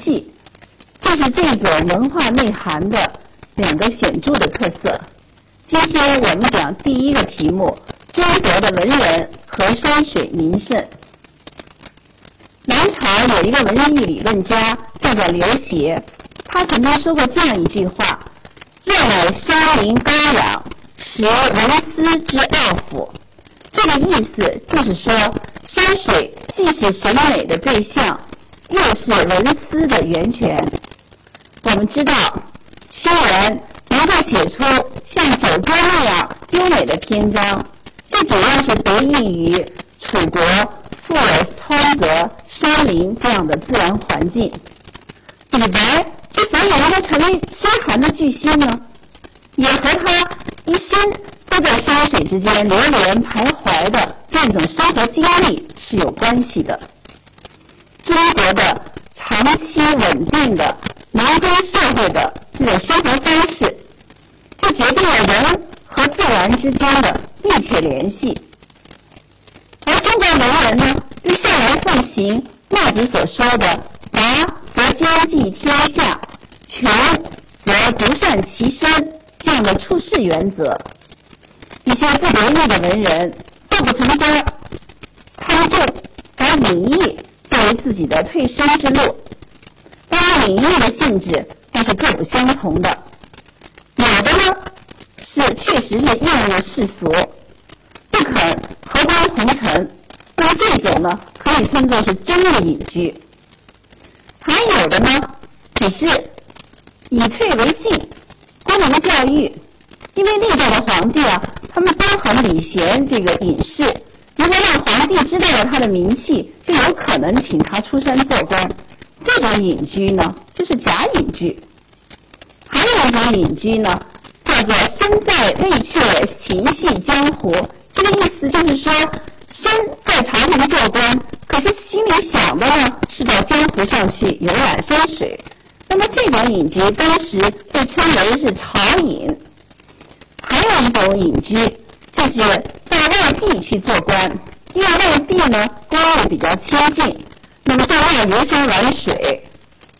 系，就是这种文化内涵的两个显著的特色。今天我们讲第一个题目：中国的文人和山水名胜。南朝有一个文艺理论家叫做刘勰，他曾经说过这样一句话：“若乃山林高仰，实文思之奥府。”这个意思就是说，山水既是审美的对象，又是文思的源泉。我们知道，屈原。能够写出像《九歌》那样优美的篇章，这主要是得益于楚国富有川泽、山林这样的自然环境。李白之所以能够成为诗坛的巨星呢，也和他一生都在山水之间流连徘徊的这种生活经历是有关系的。国的长期稳定的农耕社会的这种生活方式。这决定了人和自然之间的密切联系。而中国文人呢，又向来奉行墨子所说的“达则兼济天下，穷则独善其身”这样的处世原则。一些不得意的文人做不成官，他们就把隐逸为自己的退身之路。当然，隐逸的性质那是各不相同的。有的呢是确实是厌恶世俗，不肯和光同尘，那么这种呢可以称作是真的隐居；还有的呢只是以退为进，沽名钓誉。因为历代的皇帝啊，他们都很礼贤这个隐士，如果让皇帝知道了他的名气，就有可能请他出山做官。这种隐居呢，就是假隐居。还有一种隐居呢，叫做身在内却情系江湖。这个意思就是说，身在朝廷做官，可是心里想的呢是到江湖上去游览山水。那么这种隐居当时被称为是朝隐。还有一种隐居，就是外地去做官，因为外地呢官位比较清静，那么在外游山玩水，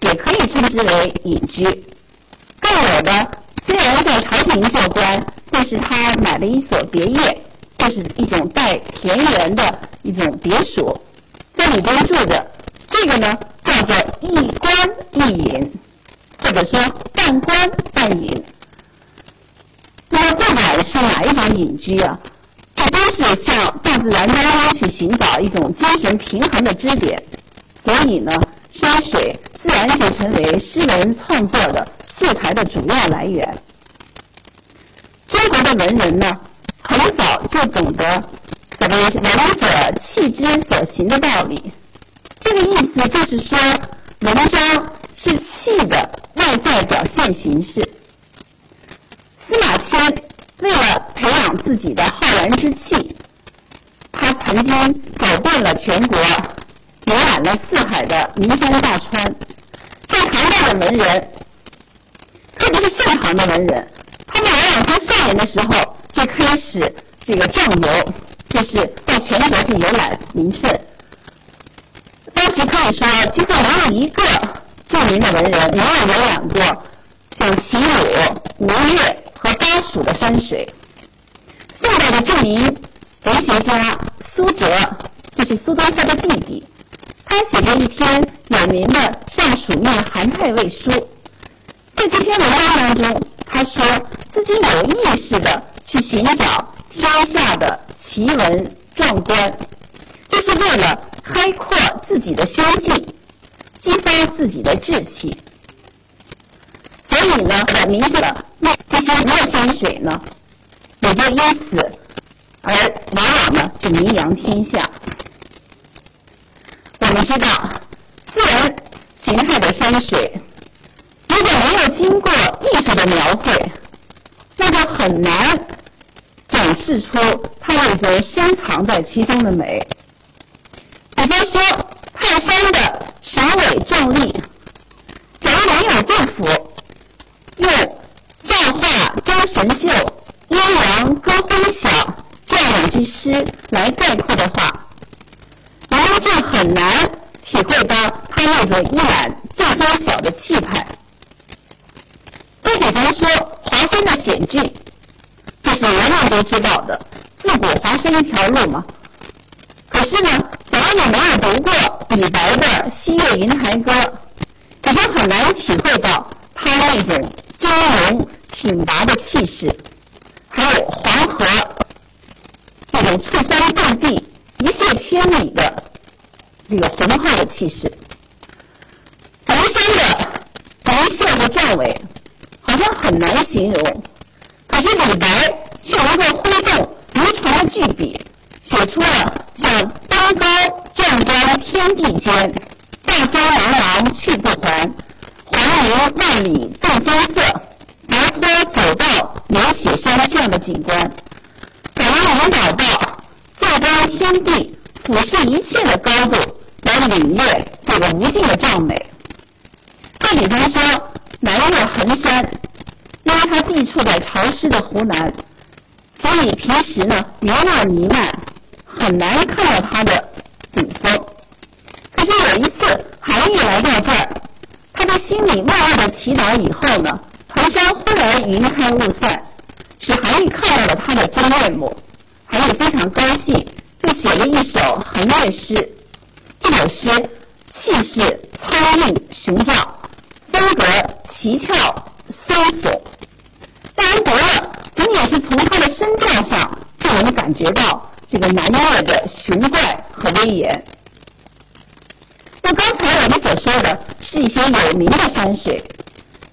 也可以称之为隐居。更有的虽然在朝廷做官，但是他买了一所别业，就是一种带田园的一种别墅，在里边住着。这个呢叫做一官一隐，或者说半官半隐。那么不管是哪一种隐居啊，这都是向大自然当中去寻找一种精神平衡的支点。所以呢，山水自然就成为诗人创作的。素材的主要来源。中国的文人呢，很早就懂得所谓“文者气之所行”的道理。这个意思就是说，文章是气的外在表现形式。司马迁为了培养自己的浩然之气，他曾经走遍了全国，游览了四海的名山大川。这唐代的文人。特别是盛唐的文人，他们往往从少年的时候就开始这个壮游，就是到全国去游览名胜。当时可以说，几乎没有一个著名的文人没有游览过像齐鲁、吴越属的山水。宋代的著名文学家苏辙，就是苏东坡的弟弟，他写过一篇有名的《上蜀命韩太尉书》。在这篇文章当中，他说自己有意识的去寻找天下的奇闻壮观，就是为了开阔自己的胸襟，激发自己的志气。所以呢，很明显的那这些热山水呢，也就因此而往往呢就名扬天下。我们知道，自然形态的山水。如果没有经过艺术的描绘，那就很难展示出它那种深藏在其中的美。比方说，泰山的雄伟壮丽，假如没有杜甫用造化周神秀阴阳割昏晓这诗来概括的话，人们就很难体会到他那种一览众山小的气派。再比方说华山的险峻，这是人人都知道的，自古华山一条路嘛。可是呢，假如你没有读过李白的《西岳云台歌》，你就很难体会到他那种峥嵘挺拔的气势，还有黄河种触山断地、一泻千里的这个浑厚的气势。人生的一泻和壮伟，好像很难形容，可是李白却能够挥动如椽的巨笔，写出了。像登高壮观天地间，大江茫茫去不还，黄云万里动风色，爬坡走道连雪山这样的景观，感人引导到天地、俯视一切的高度，来领略这个无尽的壮美。再比方说，南岳衡山，因为它地处在潮湿的湖南，所以平时呢云雾弥漫。很难看到它的顶峰。可是有一次，韩愈来到这儿，他在心里默默的祈祷以后呢，衡山忽然云开雾散，使韩愈看到了他的真面目。韩愈非常高兴，就写了一首横岳诗。这首诗气势苍劲雄壮，风格奇峭搜索，让人读了仅仅是从他的声调上就能感觉到。这个南岳的雄怪和威严。那刚才我们所说的是一些有名的山水，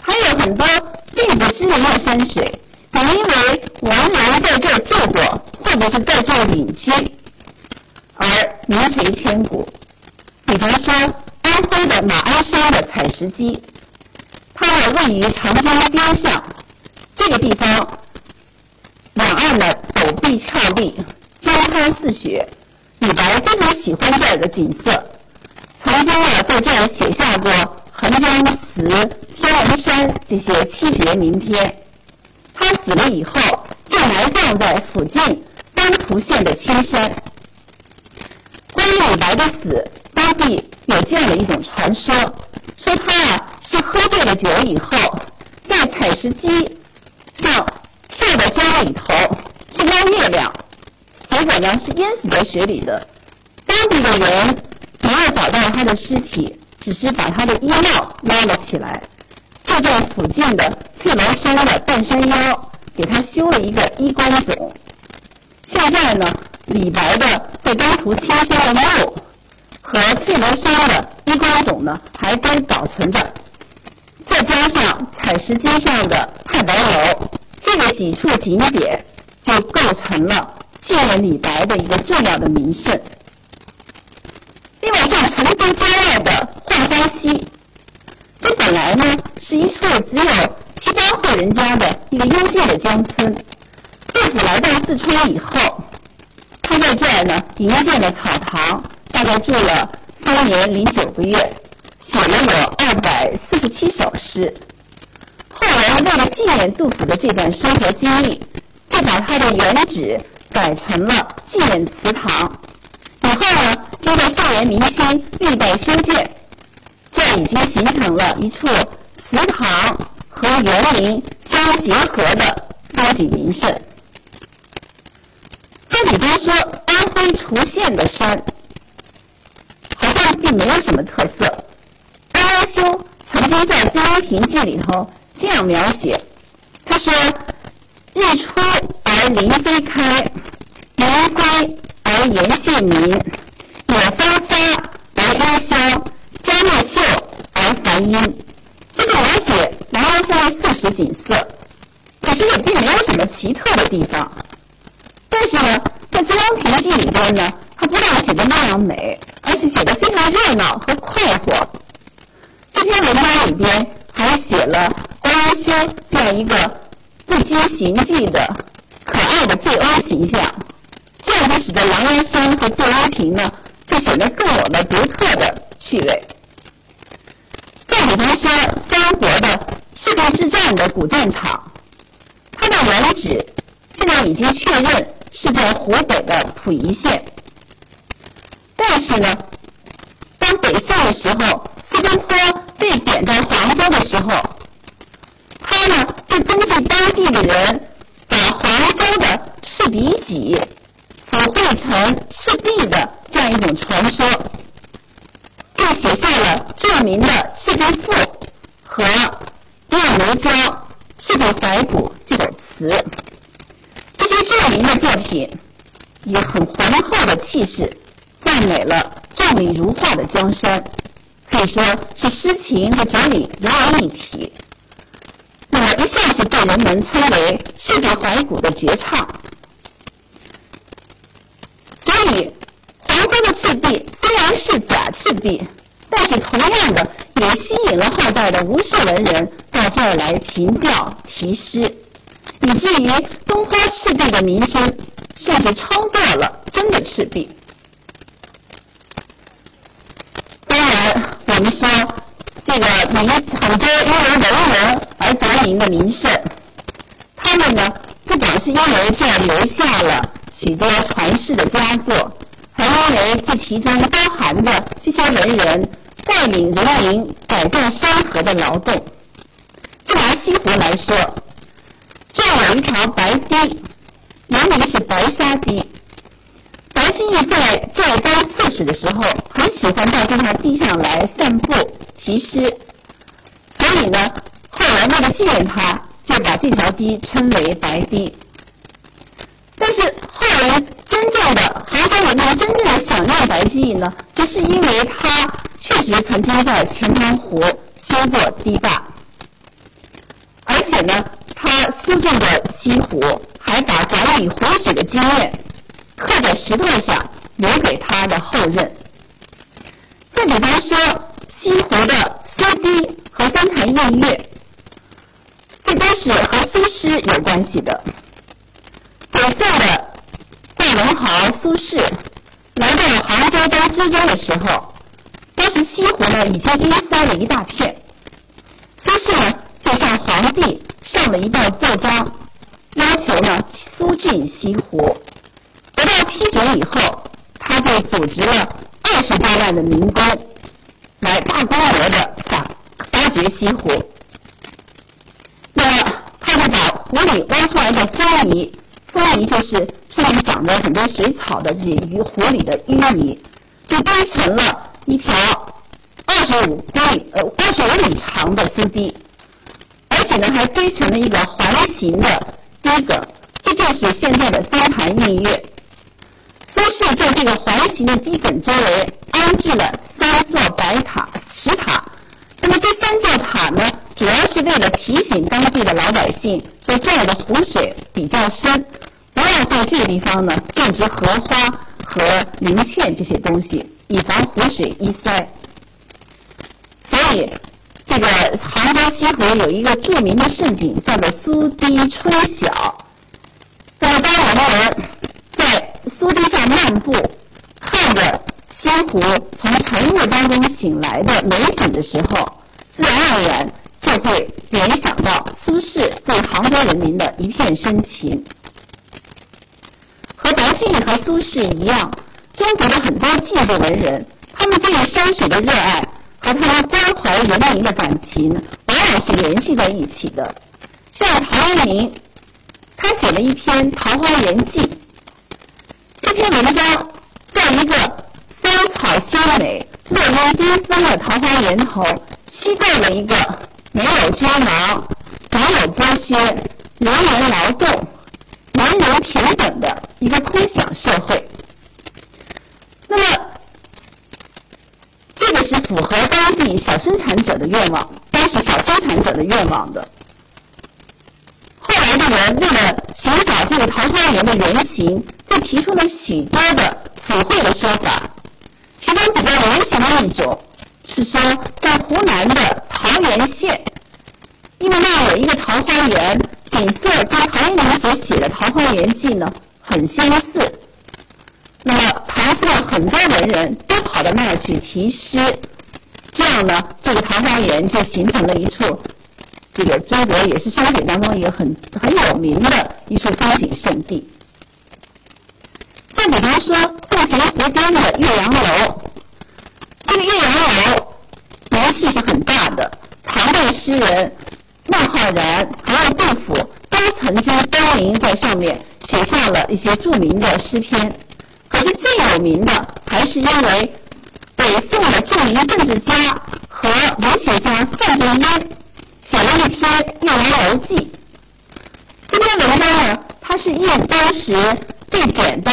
还有很多并不知名的山水，可能因为王人在这儿住过，或者是在这儿隐居，而名垂千古。比方说，安徽的马鞍山的采石矶，它位于长江边上，这个地方两岸的陡壁峭立。江滩似雪，李白非常喜欢这儿的景色，曾经啊在这儿写下过《横江词》《天门山》这些七绝名篇。他死了以后，就埋葬在附近丹徒县的青山。李白的死，当地有这样的一种传说：说他啊是喝醉了酒以后，在采石矶上跳到江里头去捞月亮。结果呢是淹死在水里的，当地的人没有找到他的尸体，只是把他的衣帽捞了起来，就在附近的翠楼山的半山腰给他修了一个衣冠冢。现在呢，李白的在当涂青山的墓和翠楼山的衣冠冢呢还都保存着，再加上采石矶上的太白楼，这个几处景点就构成了。纪念李白的一个重要的名胜。另外，像成都郊外的浣花溪，这本来呢是一处只有七八户人家的一个幽静的江村。杜甫来到四川以后，在这儿呢营建了草堂，大概住了三年零九个月，写了有二百四十七首诗。后来为了纪念杜甫的这段生活经历，就把他的原址。改成了纪念祠堂，以后呢，经过宋元明清历代修建，这已经形成了一处祠堂和园林相结合的风景名胜。再比方说，安徽滁县的山，好像并没有什么特色。欧阳修曾经在《曾荫亭记》里头这样描写，他说：“日出而林霏开。”云归而岩絮明，野芳发而幽香，佳木秀而繁阴。这是描写南阳山的四时景色，可是也并没有什么奇特的地方。但是呢，在《醉翁亭记》里边呢，它不但写的那样美，而且写的非常热闹和快活。这篇文章里边还写了欧阳修这样一个不羁行迹的可爱的醉翁形象。这样就使得狼烟山和醉翁亭呢，就显得更有了独特的趣味。再比方说，三国的赤壁之战的古战场，它的原址现在已经确认是在湖北的溥仪县。但是呢，当北宋的时候，苏东坡被贬到黄州的时候，他呢就根据当地的人把黄州的赤鼻脊抚绘成赤壁的这样一种传说，就写下了著名的《赤壁赋》和《夜庐江赤壁怀古》这首词。这些著名的作品以很浑厚的气势赞美了壮丽如画的江山，可以说是诗情和哲理融为一体。那么一向是被人们称为“赤壁怀古”的绝唱。所以，黄州的赤壁虽然是假赤壁，但是同样的也吸引了后代的无数文人到这儿来凭吊题诗，以至于东坡赤壁的名声甚至超过了真的赤壁。当然，我们说这个名很多因为文人而得名的名胜，他们呢不光是因为这样留下了许多传世的佳作，还因为这其中包含着这些文人带领人民改造山河的劳动。就拿西湖来说，这有一条白堤，原名是白沙堤。白居易在浙江刺史的时候，很喜欢到这条堤上来散步题诗，所以呢，后来为了纪念他，就把这条堤称为白堤。但是后来真正的杭州人民真正的想念白居易呢，就是因为他确实曾经在钱塘湖修过堤坝，而且呢，他苏州的西湖还把管理湖水的经验。刻在石头上，留给他的后人。再比方说，西湖的苏堤和三潭印月，这都是和苏轼有关系的。北宋的大文豪苏轼来到杭州当知州的时候，当时西湖呢已经淤塞了一大片，苏轼呢就向皇帝上了一道奏章，要求呢苏浚西湖。得到批准以后，他就组织了二十多万的民工来大规模的发发掘西湖。那么，他就把湖里挖出来的风泥，风泥就是上面长着很多水草的这些鱼湖里的淤泥，就堆成了一条二十五公里呃二十五里长的苏堤，而且呢还堆成了一个环形的堤埂，这就是现在的三潭印月。苏轼在这个环形的堤埂周围安置了三座白塔、石塔。那么这三座塔呢，主要是为了提醒当地的老百姓，说这儿的湖水比较深，不要在这个地方呢种植荷花和云茜这些东西，以防湖水淤塞。所以，这个杭州西湖有一个著名的胜景，叫做苏堤春晓。那么当我们在苏堤上漫步，看着西湖从晨雾当中醒来的美景的时候，自然而然就会联想到苏轼对杭州人民的一片深情。和白居易和苏轼一样，中国的很多进步文人，他们对山水的热爱和他们关怀人民的感情，往往是联系在一起的。像陶渊明，他写了一篇《桃花源记》。这篇文章在一个芳草鲜美、落英缤纷的桃花源头，虚构了一个没有君王、没有剥削、人人劳动、人人平等的一个空想社会。那么，是符合当地小生产者的愿望，当时小生产者的愿望的。后来的人为了寻找这个桃花源的原型。就提出了许多的附会的说法，其中比较流行的一种是说，在湖南的桃源县，因为那有一个桃花源，景色跟陶渊明所写的《桃花源记》呢很相似。那么，唐宋很多文人都跑到那儿去题诗，这样呢，这个桃花源就形成了一处这个中国也是山水当中一个很很有名的一处风景胜地。再比方说，洞庭湖边的岳阳楼，这个岳阳楼名气是很大的，唐代诗人孟浩然还有杜甫都曾经登临在上面，写下了一些著名的诗篇。可是最有名的还是因为北宋的著名政治家和文学家范仲淹写了一篇《岳阳楼记》。这篇文章呢，它是应当时被贬到。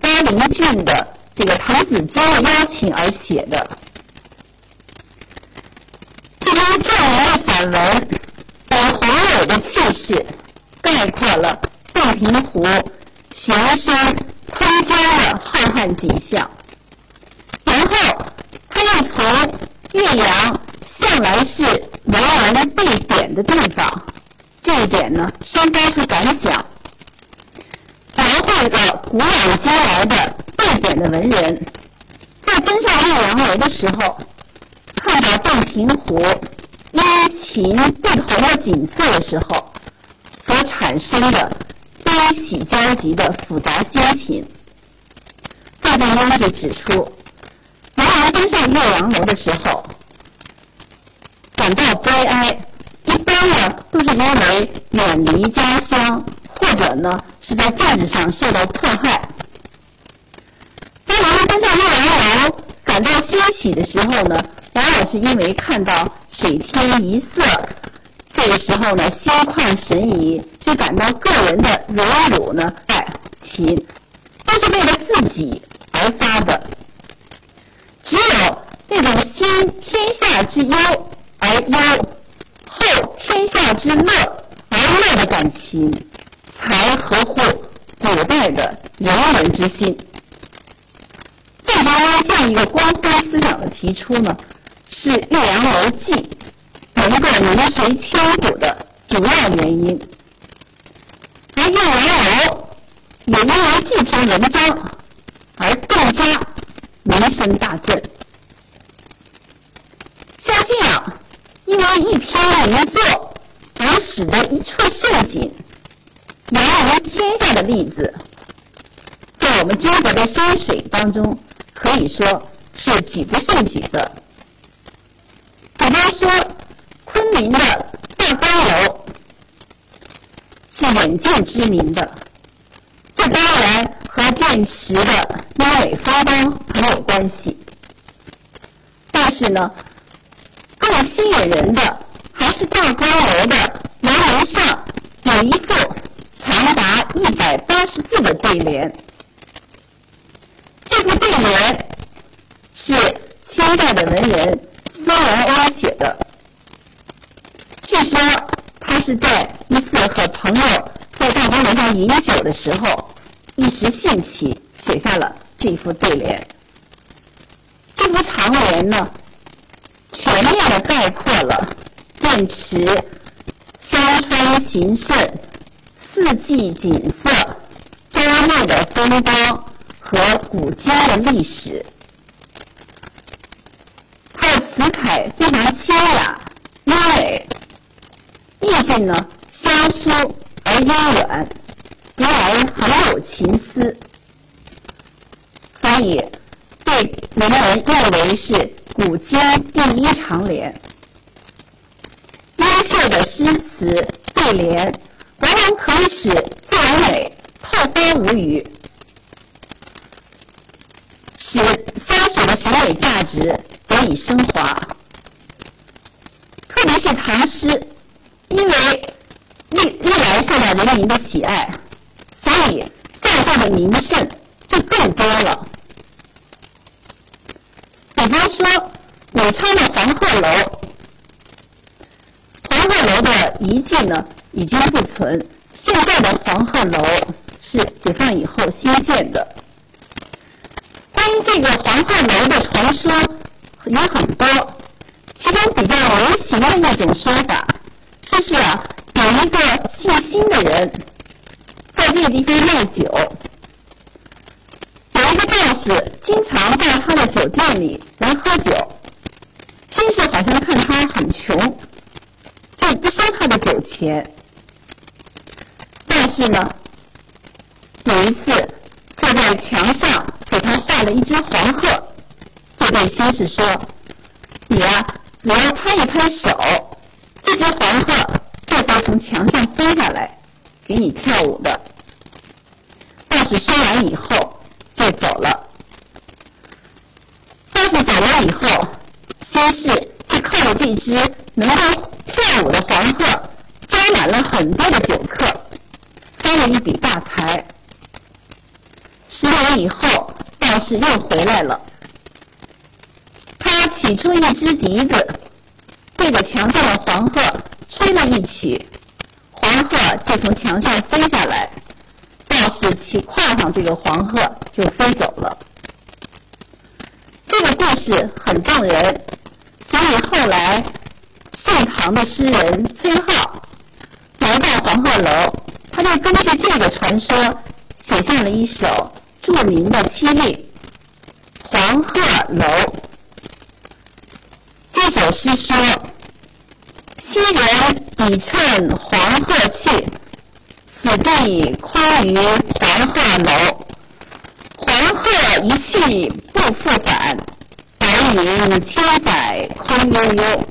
巴陵郡的这个滕子京的邀请而写的，这篇壮文的散文，以宏伟的气势概括了洞庭湖悬山通江的浩瀚景象。从岳阳向来是文人被贬的地方，这一点呢，深发出感想。这个古往今来的被贬的文人，在登上岳阳楼的时候，看到洞庭湖阴晴不同的景色的时候，所产生的悲喜交集的复杂心情。范仲淹就指出，登上岳阳楼的时候，感到悲哀，一般呢都是因为远离家乡。或者呢，是在政治上受到迫害。当人们登上岳阳楼感到欣喜的时候呢，往往是因为看到水天一色，这个时候呢，心旷神怡，就感到个人的荣辱呢爱情，都是为了自己而发的。只有那种先天下之忧而忧，后天下之乐而乐的感情。才合乎古代的人文之心。范仲淹这样一个光辉思想的提出呢，是《岳阳楼记》能够名垂千古的主要原因。而岳阳楼也因为这篇文章而更加名声大振。像这样，因为一篇名作而使得一处盛景。名扬天下的例子，在我们中国的山水当中，可以说是举不胜举的。比方说，昆明的大观楼是远近知名的，这当然和汴池的美风光很有关系。但是呢，更吸引人的还是大观楼的门楼上有一副。长达一百八十字的对联，这副对联是清代的文人苏文欧写的。据说他是在一次和朋友在大观楼上饮酒的时候，一时兴起写下了这副对联。这幅长联呢，全面的概括了汴池山川形胜。四季景色、周末的风光和古今的历史，它的词采非常清雅、优美，意境呢乡疏而悠远，读来很有情思，所以被人们认为是古今第一长联。优秀的诗词对联。往往可以使自然美透发无余，使三首的审美价值得以升华。特别是唐诗，因为历历来受到人民的喜爱，所以在座的名胜就更多了。说，武昌的黄鹤楼，黄鹤楼的遗迹呢？已经不存。现在的黄鹤楼是解放以后新建的。关于这个黄鹤楼的传说有很多，其中比较流行的一种说法，说是啊，有一个姓辛的人在这个地方卖酒，是经常到他的酒店里来喝酒，先是好像看他很穷。就不收他的酒钱。但是呢，有一次就在墙上给他画了一只黄鹤，就对先士说：“你呀，只要拍一拍手，这只黄鹤就会从墙上飞下来，给你跳舞的。”道士说完以后就走了。道士走了以后，先是就靠着这只能够跳舞的黄鹤，招满了很多的酒客。发了一笔大财。十年以后，道士又回来了。他取出一只笛子，对着墙上的黄鹤吹了一曲，黄鹤就从墙上飞下来。道士骑跨上这个黄鹤就飞走了。是很动人，所以后来盛唐的诗人崔颢来到黄鹤楼。他就根据这个传说，写下了一首著名的七律《黄鹤楼》。这首诗说：“昔人已乘黄鹤去，此地空余黄鹤楼。黄鹤一去不复返，云千载空悠悠。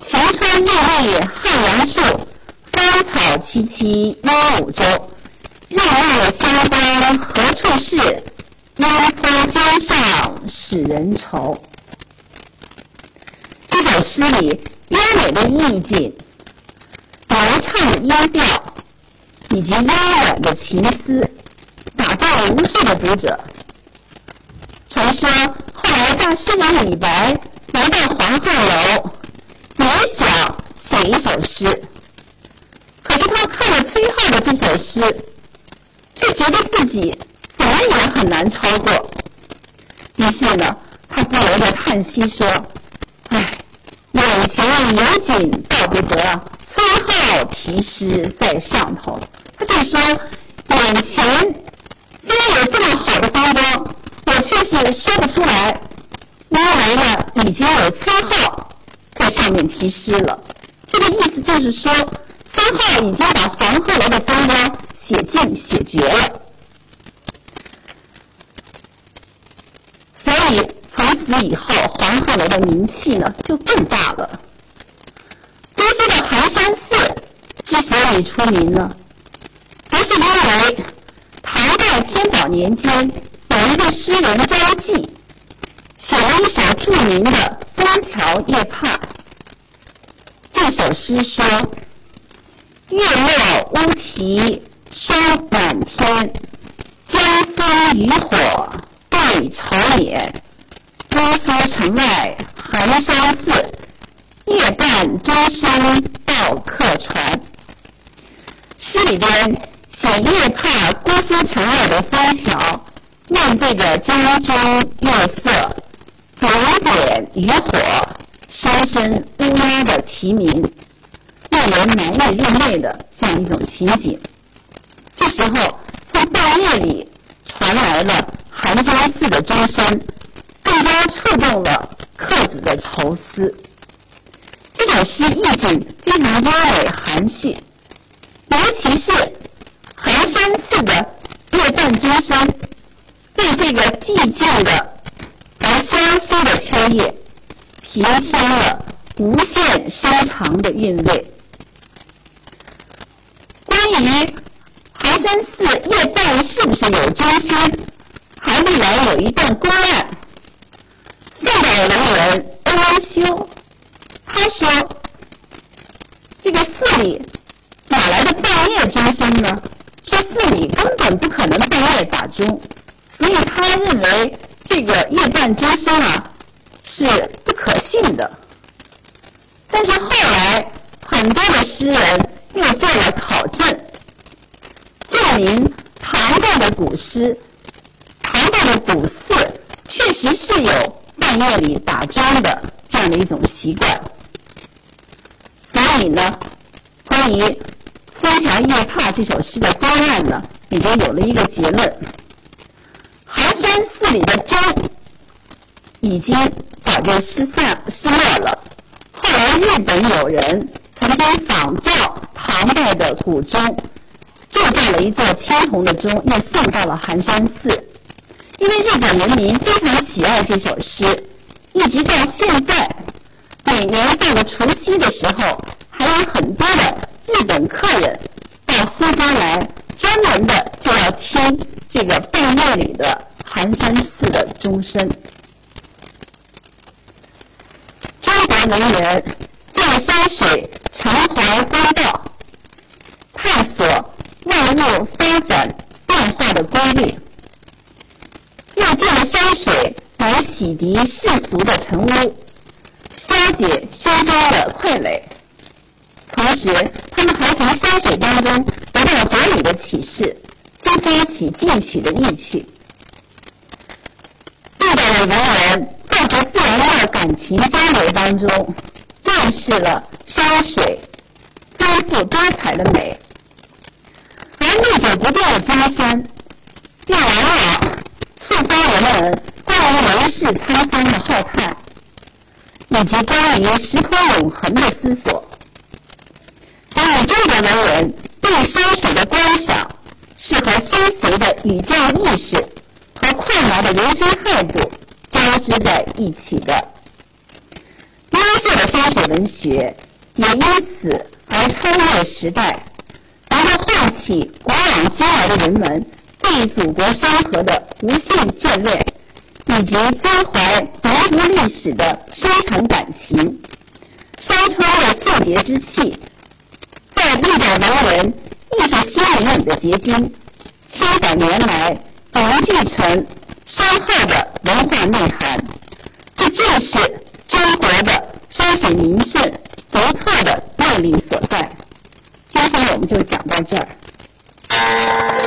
晴川历历汉阳树。”芳草萋萋鹦鹉洲，日暮乡关何处是？烟波江上使人愁。这首诗里优美的意境、流畅的音调以及悠远的情思，打动了无数的读者。传说来大诗人李白来到黄鹤楼，也想写一首诗。可是他看了崔颢的这首诗，却觉得自己怎么也很难超过。于是呢，他不由得叹息说：“唉，眼前有景道不得，崔颢题诗在上头。”他就说：“眼前虽然有这么好的风光，我却是说不出来，因为呢，已经有崔颢在上面题诗了。”这个意思就是说。崔颢已经把黄鹤楼的风光写尽写绝了，所以从此以后，黄鹤楼的名气呢就更大了。都说的寒山寺之所以出名呢，不是因为唐代天宝年间有一个诗人张继写了一首著名的《枫桥夜泊》，这首诗说。月落乌啼霜满天，江枫渔火对愁眠。姑苏城外寒山寺，夜半钟声到客船。诗里边写夜泊姑苏城外的枫桥，面对着江中月色，点点渔火，山深乌鸦的啼鸣。让人难以入寐的这样一种情景。这时候，从半夜里传来了寒山寺的钟声，更加触动了客子的愁思。这首诗意境非常优美含蓄，尤其是寒山寺的夜半钟声，对这个寂静的萧瑟的秋夜，平添了无限深长的韵味。关于寒山寺夜半是不是有钟声，还历来有一段公案。宋代文人欧阳修，他说：“这个寺里哪来的半夜钟声呢？说寺里根本不可能半夜打钟，所以他认为这个夜半钟声啊是不可信的。但是后来很多的诗人。”又做了考证，证明唐代的古诗、唐代的古寺确实是有半夜里打钟的这样的一种习惯。所以呢，关于《枫桥夜泊》这首诗的公案呢，也就有了一个结论：寺里的钟已经早就失散失落了。后来日本有人。曾经仿照唐代的古钟，铸造了一座青铜的钟，又送到了寒山寺。因为日本人民非常喜爱这首诗，一直到现在，每年到了除夕的时候，还有很多的日本客人到苏州来，专门的就要听这个半夜里的寒山寺的钟声。中国文人见山水，常怀公道，探索万物发展变化的规律，又见山水来洗涤世俗的尘污，消解胸中的傀儡。同时，他们还从山水当中得到哲理的启示，激发起进取的意趣。文人在和自然的感情交流当中，认识了山水丰富多彩的美，而历久不变的江山，又往往触发人们关于人世沧桑的浩叹，以及关于时空永恒的思索。所以，中国文人对山水的观赏，是和深邃的宇宙意识和快马的人生态度交织在一起的。优秀的山水文学也因此而超越时代，能够唤起古往今来的人们对祖国山河的无限眷恋，以及关怀民族历史的深沉感情，山川的秀洁之气。在历代文人艺术心灵里的结晶，千百年来凝聚成深厚的文化内涵这正是中国的山水名胜独特的魅力所在。今天我们就讲到这儿。